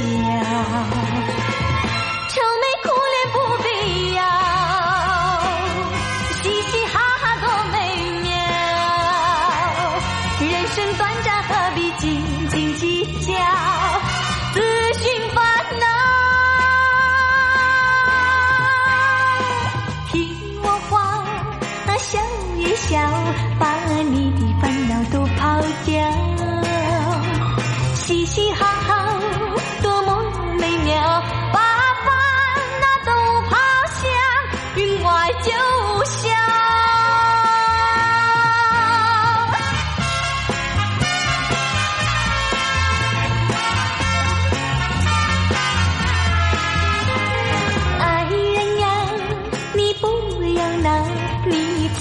家。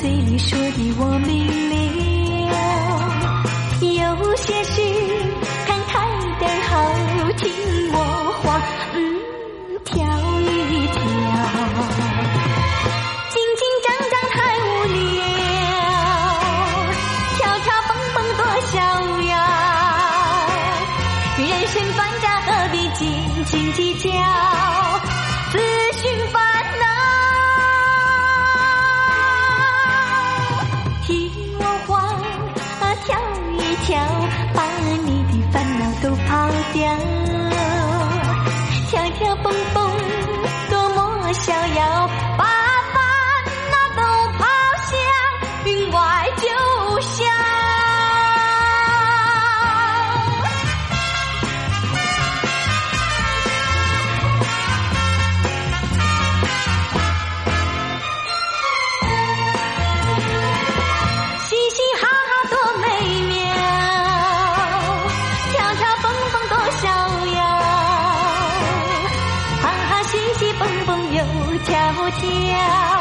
嘴里说的我命令。逍遥，不掉。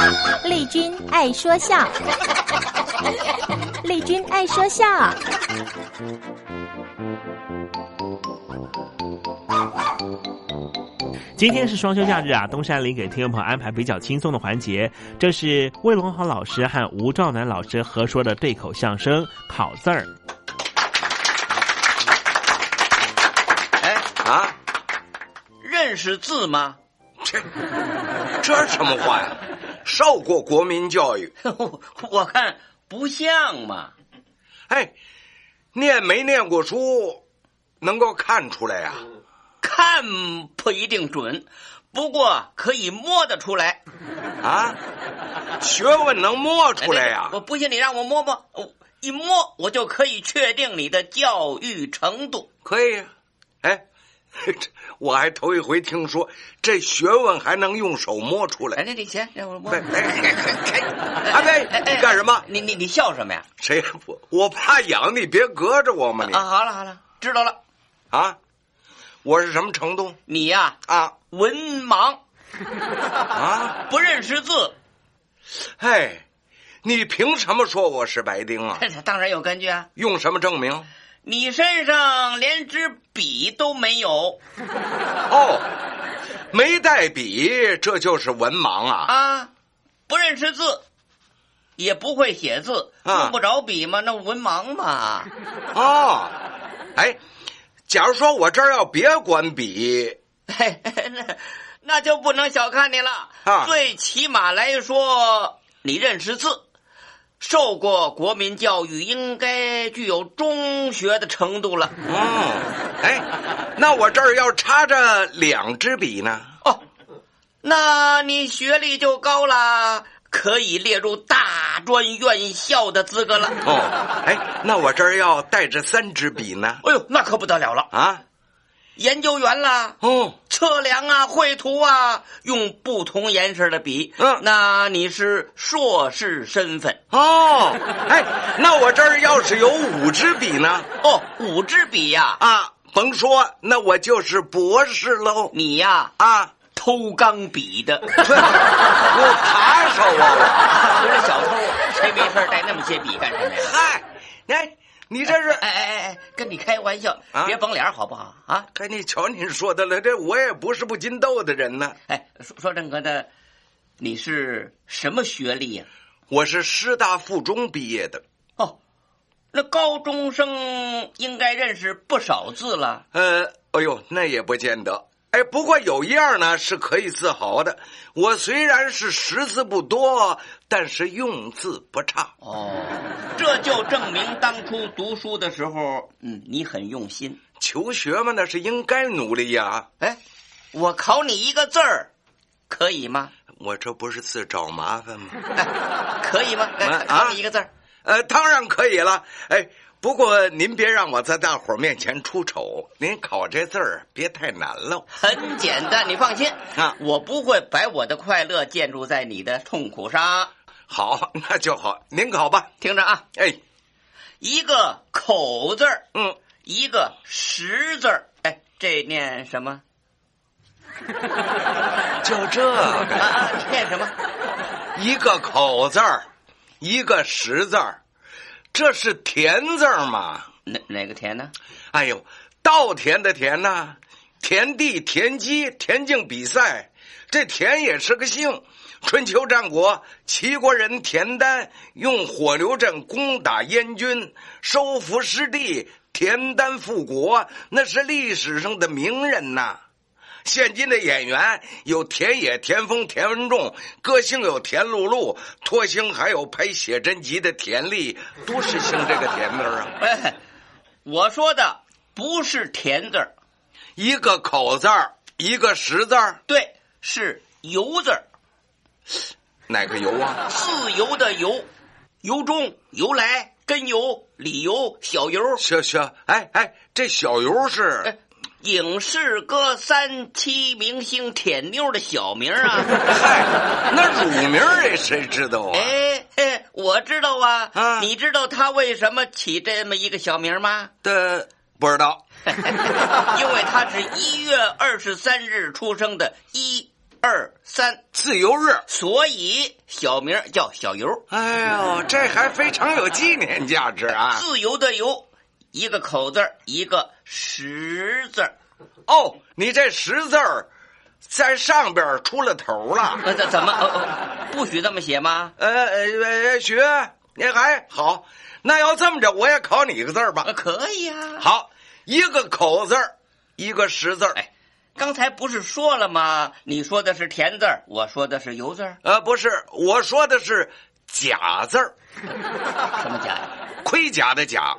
丽君爱说笑，丽君爱说笑。今天是双休假日啊，东山林给听众朋友安排比较轻松的环节，这是魏龙豪老师和吴兆南老师合说的对口相声考字儿。哎啊，认识字吗？这这是什么话呀？受过国民教育，我看不像嘛。哎，念没念过书，能够看出来呀、啊？看不一定准，不过可以摸得出来。啊，学问能摸出来呀、哎？我不信你让我摸摸，一摸我就可以确定你的教育程度。可以呀、啊，哎。我还头一回听说这学问还能用手摸出来。哎，那你先让我摸。哎哎阿飞，你干什么？你你你笑什么呀？谁？我我怕痒，你别隔着我嘛你。啊，好了好了，知道了。啊，我是什么程度？你呀啊，文盲。啊，不认识字。哎，你凭什么说我是白丁啊？当然有根据啊。用什么证明？你身上连支笔都没有。哦，没带笔，这就是文盲啊！啊，不认识字，也不会写字，啊用不着笔吗？那文盲嘛。哦，哎，假如说我这儿要别管笔，嘿嘿那那就不能小看你了。啊最起码来说，你认识字，受过国民教育，应该具有中学的程度了。哦，哎，那我这儿要插着两支笔呢？哦，那你学历就高了，可以列入大专院校的资格了。哦，哎，那我这儿要带着三支笔呢？哎呦，那可不得了了！啊，研究员啦，哦，测量啊，绘图啊，用不同颜色的笔。嗯那你是硕士身份哦，哎，那我这儿要是有五支笔呢？哦，五支笔呀、啊，甭说，那我就是博士喽。你呀、啊，偷钢笔的，我扒手啊！我是小偷，谁没事带那么些笔干什么呀？嗨，哎，你这是哎哎哎哎，跟你开玩笑，啊别绷脸好不好啊？该你瞧您说的了，这我也不是不禁斗的人呢。哎，说说正哥的，你是什么学历呀、我是师大附中毕业的，哦，那高中生应该认识不少字了。呃，哎呦，那也不见得。哎，不过有一样呢是可以自豪的，我虽然是识字不多，但是用字不差。哦，这就证明当初读书的时候，嗯，你很用心。求学嘛，那是应该努力呀。哎，我考你一个字儿，可以吗？我这不是自找麻烦吗？哎，可以吗？哎啊考你一个字儿。呃，当然可以了。哎，不过您别让我在大伙儿面前出丑，您考这字儿别太难喽。很简单，你放心啊我不会把我的快乐建筑在你的痛苦上。好，那就好，您考吧。听着啊，哎，一个口字儿，嗯，一个十字儿。哎，这念什么？就这啊个，啊，念什么？一个口字儿，一个实字儿，这是田字儿吗？哪哪个田呢？哎呦，稻田的田呐、田地、田鸡、田径比赛，这田也是个姓。春秋战国，齐国人田丹用火牛阵攻打燕军，收复失地，田丹复国，那是历史上的名人呐。现今的演员有田野、田丰、田文仲，歌星有田露露，托星还有拍写真集的田丽，都是姓这个田字儿啊。哎，我说的不是田字儿，一个口字儿，一个实字儿，对，是由字儿，哪个由啊？自由的由，由衷、由来、根由、理由、小由。小小，哎哎，这小由是哎，影视歌三栖明星舔妞的小名啊！嗨，那乳名这谁知道啊？哎哎，我知道啊。啊你知道他为什么起这么一个小名吗？的不知道。因为他是一月二十三日出生的，一、二、三，自由日。所以小名叫小游。哎呦，这还非常有纪念价值啊！自由的由，一个口字儿，一个十字儿。哦，你这十字儿在上边出了头了。呃，怎怎么、不许这么写吗？呃呃呃，学你还好，那要这么着，我也考你一个字儿吧呃，。可以啊。好，一个口字儿，一个实字儿。哎，刚才不是说了吗？你说的是田字儿，我说的是油字儿，呃，不是，我说的是甲字儿，什么甲呀？盔甲的甲，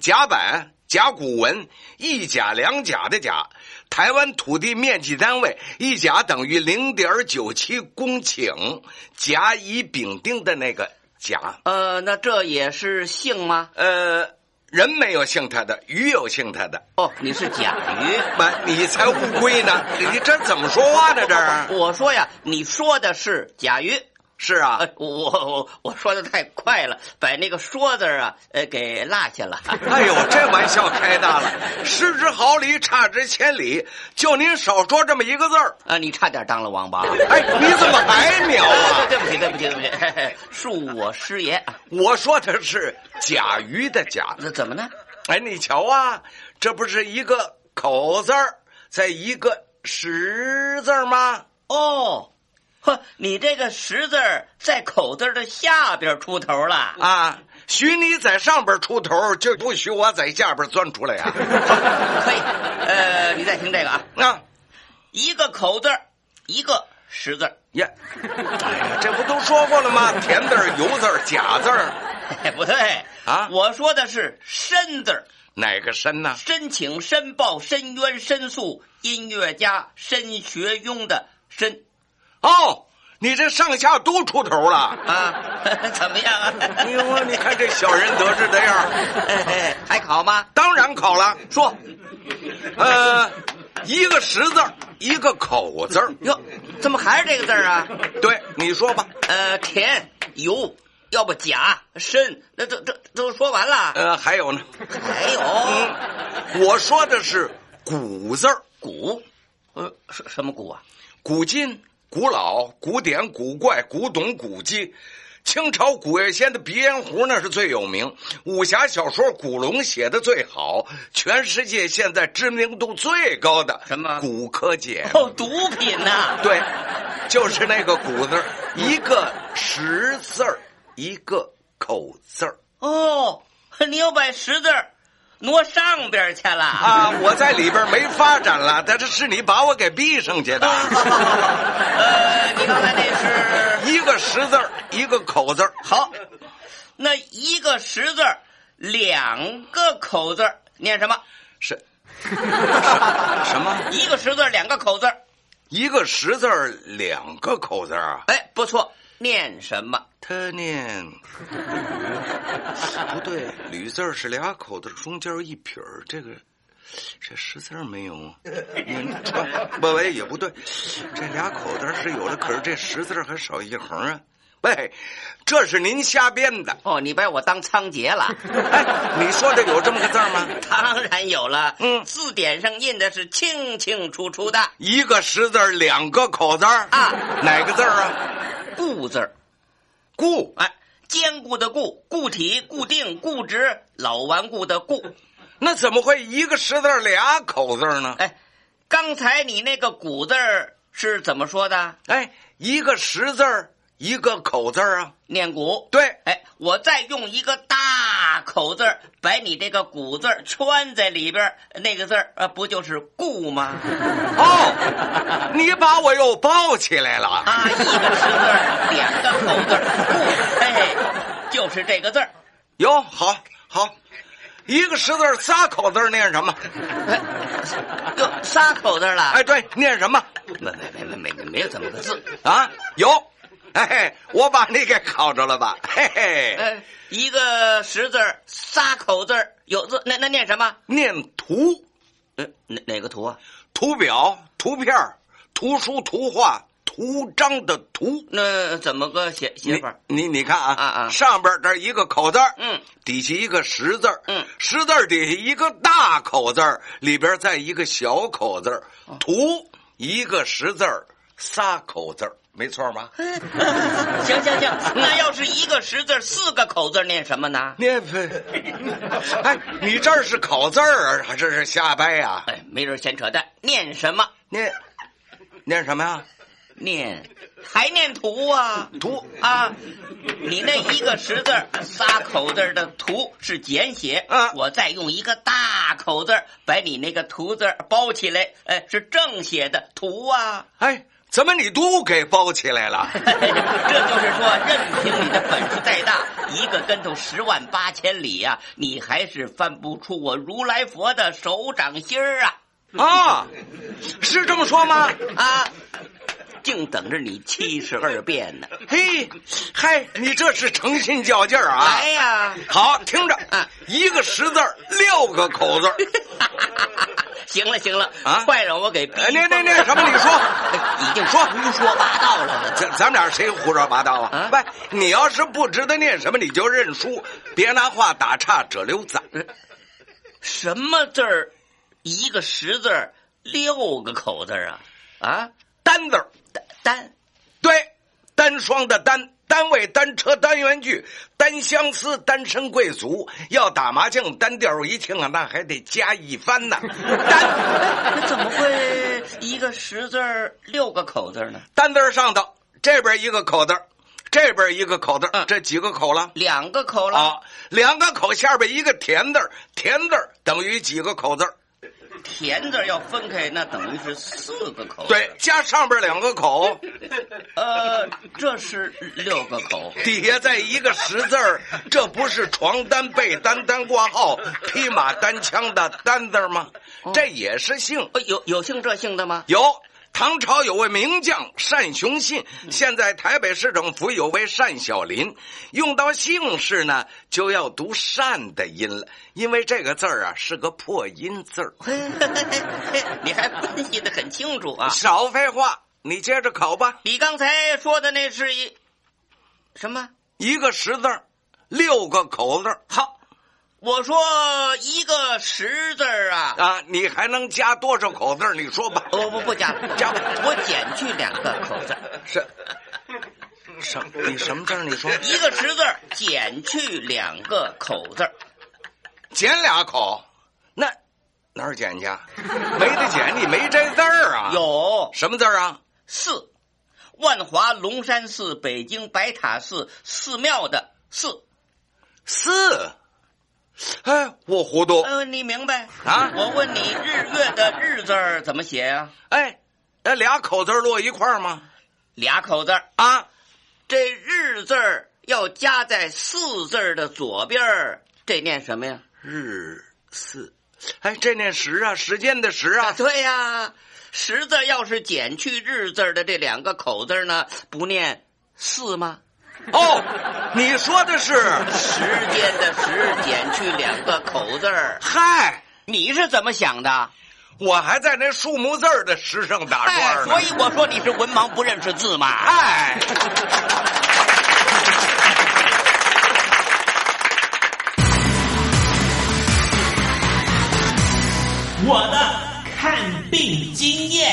甲板、甲骨文，一甲两甲的甲。台湾土地面积单位一甲等于零点九七公顷，甲乙丙丁的那个甲。呃，那这也是姓吗？呃，人没有姓他的，鱼有姓他的。哦，你是甲鱼。不，你才乌龟呢！你这怎么说话呢？这儿 我说呀，你说的是甲鱼。是啊，我我我说的太快了，把那个说字啊，呃，给落下了。哎呦，这玩笑开大了，失之毫厘，差之千里，就您少说这么一个字儿啊！你差点当了王八。哎，你怎么还 秒啊？对不起，对不起，对不起，恕我失言。我说的是甲鱼的甲，那怎么呢？哎，你瞧啊，这不是一个口字儿，在一个十字吗？哦。呵，你这个十字在口字的下边出头了啊！许你在上边出头，就不许我在下边钻出来呀！可以，呃，你再听这个啊，啊，一个口字，一个十字耶。这不都说过了吗？田字、油字、假字。不对啊，我说的是申字。哪个申呢？申请、申报、申冤、申诉，音乐家申学庸的申。哦，你这上下都出头了啊？怎么样啊？哎呦，你看这小人得志的样 还考吗？当然考了。说，呃，一个十字，一个口字哟，怎么还是这个字啊？对，你说吧。呃，甜油，要不甲申，那这这都说完了。呃，还有呢？还有，嗯，我说的是古字古，呃，什什么古啊？古今。古老、古典、古怪、古董、古迹，清朝古月仙的鼻烟壶那是最有名。武侠小说古龙写的最好，全世界现在知名度最高的什么？古柯碱哦，毒品呐！对，就是那个“古”字一个十字一个口字哦，你要摆十字挪上边去了啊！我在里边没发展了，但是是你把我给逼上去的。呃，你刚才那是一个十字一个口字好，那一个十字两个口字念什么？是 什么？一个十字两个口字一个十字两个口字啊？哎，不错，念什么？他念 不对，吕字是俩口子，中间一撇儿，这个这十字没有。你 传不喂也不对，这俩口子是有的，可是这十字还少一横啊。喂，这是您瞎编的哦！你把我当仓颉了？哎，你说的有这么个字吗？当然有了。嗯，字典上印的是清清楚楚的，一个十字两个口字啊，哪个字啊？固字固，哎，坚固的固，固体、固定、固执、老顽固的固。那怎么会一个十字俩口字呢？哎，刚才你那个古字是怎么说的？哎，一个十字一个口字啊，念古。对，哎，我再用一个大口字把你这个古字穿在里边，那个字呃，不就是固吗？哦，你把我又包起来了啊！一个十字，两个口字，固，哎，就是这个字儿。哟，好，好，一个十字仨口字念什么？哟，仨口字了？哎，对，念什么？没没没没没没有这么个字啊？有。嘿，我把你给考着了吧？嘿嘿，呃，一个十字仨口字有字，那那念什么？念图，呃，哪哪个图啊？图表、图片、图书、图画、图章的图。那怎么个写写法？你你看啊啊啊！上边这一个口字嗯，底下一个十字嗯，十字底下一个大口字里边再一个小口字图一个十字仨口字没错吧？行行行，那要是一个十字四个口字念什么呢？念哎，你这是口字儿还是瞎掰呀？哎，没人闲扯淡，念什么？念念什么呀？念还念图啊？图啊！你那一个十字仨口字的图是简写，啊，我再用一个大口字把你那个图字包起来，哎，是正写的图啊！哎。怎么你都给包起来了？这就是说，任凭你的本事再大，一个跟头十万八千里呀，你还是翻不出我如来佛的手掌心儿啊！啊，是这么说吗？啊，净等着你七十二变呢！嘿，嗨，你这是诚心较劲儿啊！来呀，好，听着，一个十字六个口字 行了行了啊快让我给逼哎，那那那什么，你说，已经说胡说八道了。咱咱们俩谁胡说八道啊？啊喂，你要是不知道念什么，你就认输，别拿话打岔，这留咱。什么字儿？一个十字儿，六个口字啊？啊，单字儿单单对，单双的单，单位、单车、单元剧，单相思、单身贵族。要打麻将，单调一听啊，那还得加一番呢。单那怎么会一个十字六个口字呢？单字上头，这边一个口字，这边一个口字，嗯这几个口了？两个口了。啊，两个口下边一个田字，田字等于几个口字儿？田字要分开，那等于是四个口。，对，加上边两个口，呃，这是六个口。底下再一个十字儿，这不是床单、被单、单挂号、匹马单枪的单字儿吗？这也是姓。呃有有姓这姓的吗？有唐朝有位名将单雄信，现在台北市政府有位单小林，用到姓氏呢就要读单的音了，因为这个字儿啊是个破音字儿。你还分析的很清楚啊！少废话，你接着考吧。你刚才说的那是一什么？一个十字，六个口字。好，我说一个十字儿啊，啊，你还能加多少口字？你说吧。我不不加了，加吧我减去两个口字，是什你什么字？你说一个十字减去两个口字，减俩口，那哪儿减去啊？没得减，你没这字儿啊？有什么字儿啊？寺，万华龙山寺、北京白塔寺寺庙的寺。四。哎，我糊涂。呃，你明白啊我问你，日月的日字儿怎么写呀、哎，那俩口字儿落一块儿吗？俩口字，啊，这日字儿要加在四字儿的左边儿，这念什么呀？日四。哎，这念时啊，时间的时啊。对呀，十字要是减去日字儿的这两个口字呢，不念四吗？哦，你说的是时间的时减去两个口字儿，嗨，你是怎么想的？我还在那数目字儿的时上打哎，转呢。所以我说你是文盲不认识字嘛。哎，我的看病经验。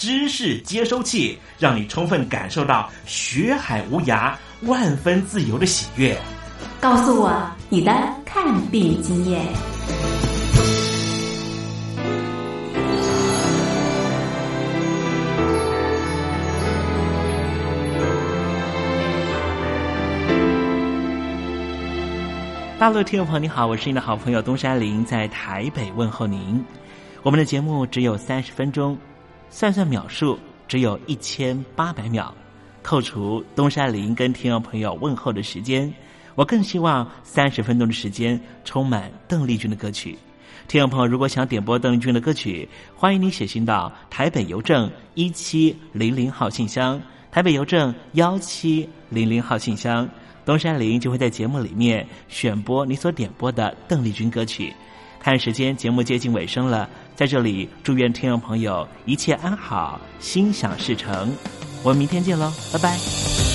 知识接收器，让你充分感受到学海无涯、万分自由的喜悦。告诉我你的看病经验。大陆听众朋友，你好，我是你的好朋友东山林，在台北问候您。我们的节目只有三十分钟。算算秒数，只有一千八百秒，扣除东山林跟听众朋友问候的时间，我更希望三十分钟的时间充满邓丽君的歌曲。听众朋友，如果想点播邓丽君的歌曲，欢迎你写信到台北邮政一七零零号信箱，台北邮政幺七零零号信箱，东山林就会在节目里面选播你所点播的邓丽君歌曲。看时间，节目接近尾声了，在这里祝愿听众朋友一切安好，心想事成。我们明天见喽，拜拜。